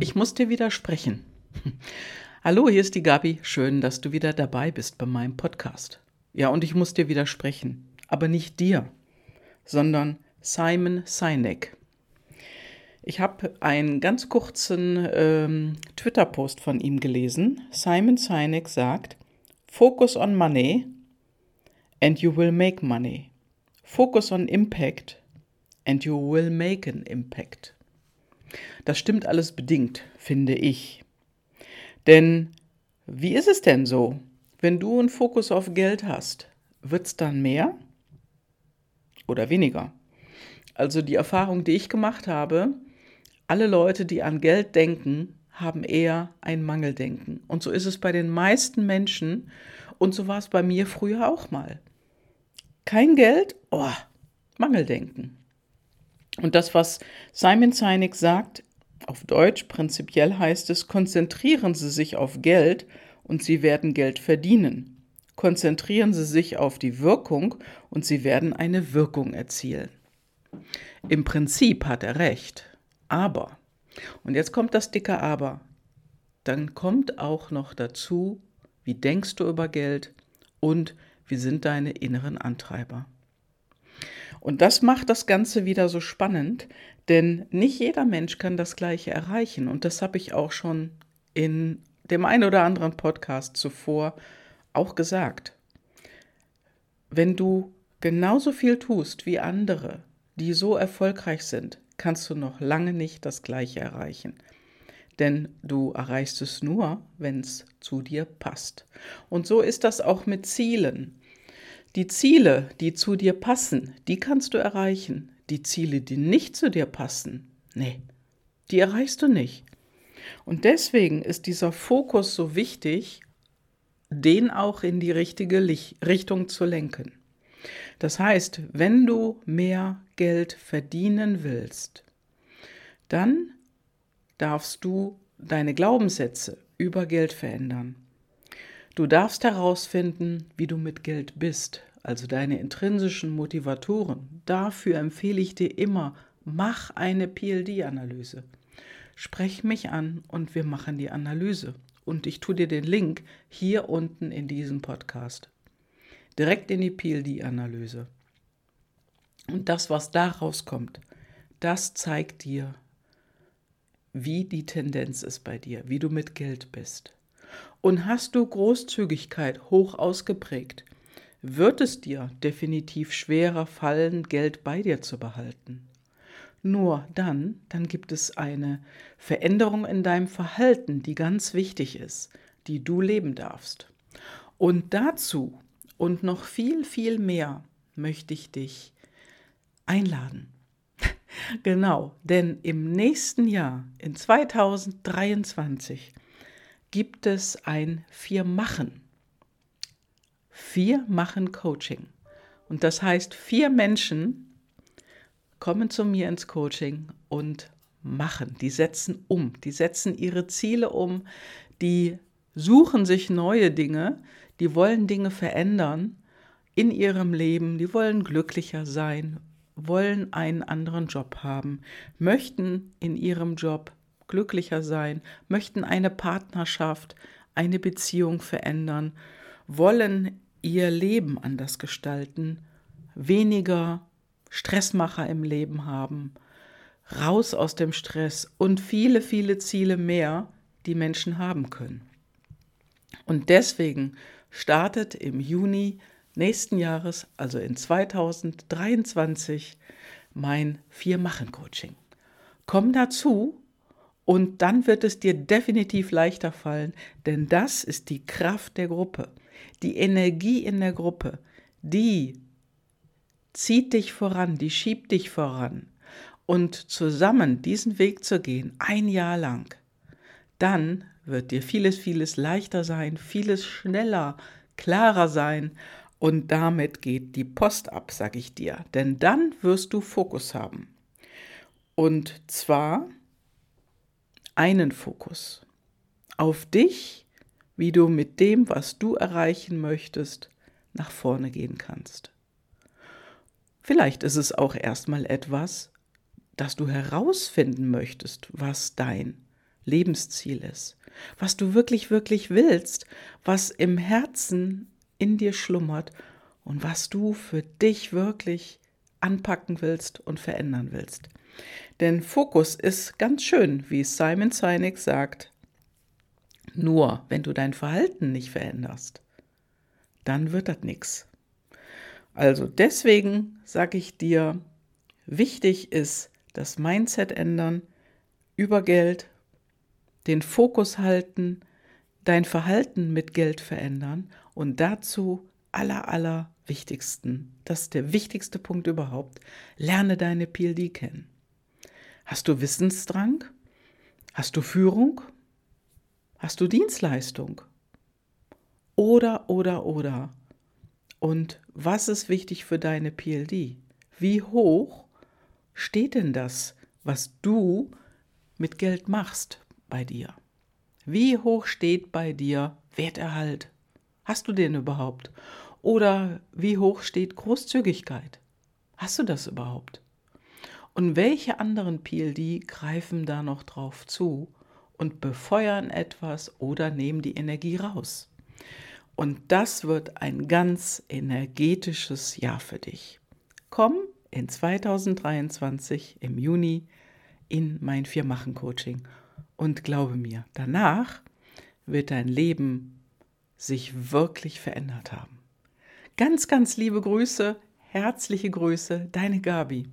Ich muss dir widersprechen. Hallo, hier ist die Gabi. Schön, dass du wieder dabei bist bei meinem Podcast. Ja, und ich muss dir widersprechen. Aber nicht dir, sondern Simon Sinek. Ich habe einen ganz kurzen ähm, Twitter-Post von ihm gelesen. Simon Sinek sagt, Focus on money and you will make money. Focus on impact and you will make an impact. Das stimmt alles bedingt, finde ich. Denn wie ist es denn so? Wenn du einen Fokus auf Geld hast, wird es dann mehr oder weniger? Also die Erfahrung, die ich gemacht habe, alle Leute, die an Geld denken, haben eher ein Mangeldenken. Und so ist es bei den meisten Menschen und so war es bei mir früher auch mal. Kein Geld, oh, Mangeldenken. Und das, was Simon Sinek sagt, auf Deutsch prinzipiell heißt es, konzentrieren Sie sich auf Geld und Sie werden Geld verdienen. Konzentrieren Sie sich auf die Wirkung und Sie werden eine Wirkung erzielen. Im Prinzip hat er recht. Aber, und jetzt kommt das dicke Aber, dann kommt auch noch dazu, wie denkst du über Geld und wie sind deine inneren Antreiber. Und das macht das Ganze wieder so spannend, denn nicht jeder Mensch kann das Gleiche erreichen. Und das habe ich auch schon in dem einen oder anderen Podcast zuvor auch gesagt. Wenn du genauso viel tust wie andere, die so erfolgreich sind, kannst du noch lange nicht das Gleiche erreichen. Denn du erreichst es nur, wenn es zu dir passt. Und so ist das auch mit Zielen. Die Ziele, die zu dir passen, die kannst du erreichen. Die Ziele, die nicht zu dir passen, nee, die erreichst du nicht. Und deswegen ist dieser Fokus so wichtig, den auch in die richtige Richtung zu lenken. Das heißt, wenn du mehr Geld verdienen willst, dann darfst du deine Glaubenssätze über Geld verändern. Du darfst herausfinden, wie du mit Geld bist, also deine intrinsischen Motivatoren. Dafür empfehle ich dir immer, mach eine PLD-Analyse. Sprech mich an und wir machen die Analyse. Und ich tue dir den Link hier unten in diesem Podcast. Direkt in die PLD-Analyse. Und das, was daraus kommt, das zeigt dir, wie die Tendenz ist bei dir, wie du mit Geld bist. Und hast du Großzügigkeit hoch ausgeprägt, wird es dir definitiv schwerer fallen, Geld bei dir zu behalten. Nur dann, dann gibt es eine Veränderung in deinem Verhalten, die ganz wichtig ist, die du leben darfst. Und dazu und noch viel, viel mehr möchte ich dich einladen. genau, denn im nächsten Jahr, in 2023, gibt es ein Vier-Machen. Vier-Machen-Coaching. Und das heißt, vier Menschen kommen zu mir ins Coaching und machen, die setzen um, die setzen ihre Ziele um, die suchen sich neue Dinge, die wollen Dinge verändern in ihrem Leben, die wollen glücklicher sein, wollen einen anderen Job haben, möchten in ihrem Job glücklicher sein, möchten eine Partnerschaft, eine Beziehung verändern, wollen ihr Leben anders gestalten, weniger Stressmacher im Leben haben, raus aus dem Stress und viele, viele Ziele mehr, die Menschen haben können. Und deswegen startet im Juni nächsten Jahres, also in 2023, mein Vier-Machen-Coaching. Komm dazu und dann wird es dir definitiv leichter fallen, denn das ist die Kraft der Gruppe. Die Energie in der Gruppe, die zieht dich voran, die schiebt dich voran. Und zusammen diesen Weg zu gehen, ein Jahr lang, dann wird dir vieles, vieles leichter sein, vieles schneller, klarer sein und damit geht die Post ab, sag ich dir. Denn dann wirst du Fokus haben. Und zwar einen Fokus auf dich, wie du mit dem, was du erreichen möchtest, nach vorne gehen kannst. Vielleicht ist es auch erstmal etwas, dass du herausfinden möchtest, was dein Lebensziel ist, was du wirklich, wirklich willst, was im Herzen in dir schlummert und was du für dich wirklich anpacken willst und verändern willst. Denn Fokus ist ganz schön, wie Simon Sinek sagt. Nur wenn du dein Verhalten nicht veränderst, dann wird das nichts. Also deswegen sage ich dir, wichtig ist das Mindset ändern über Geld, den Fokus halten, dein Verhalten mit Geld verändern und dazu aller, aller wichtigsten, das ist der wichtigste Punkt überhaupt, lerne deine PLD kennen. Hast du Wissensdrang? Hast du Führung? Hast du Dienstleistung? Oder, oder, oder. Und was ist wichtig für deine PLD? Wie hoch steht denn das, was du mit Geld machst bei dir? Wie hoch steht bei dir Werterhalt? Hast du den überhaupt? Oder wie hoch steht Großzügigkeit? Hast du das überhaupt? Und welche anderen PLD greifen da noch drauf zu und befeuern etwas oder nehmen die Energie raus? Und das wird ein ganz energetisches Jahr für dich. Komm in 2023 im Juni in mein Vier-Machen-Coaching und glaube mir, danach wird dein Leben sich wirklich verändert haben. Ganz, ganz liebe Grüße, herzliche Grüße, deine Gabi.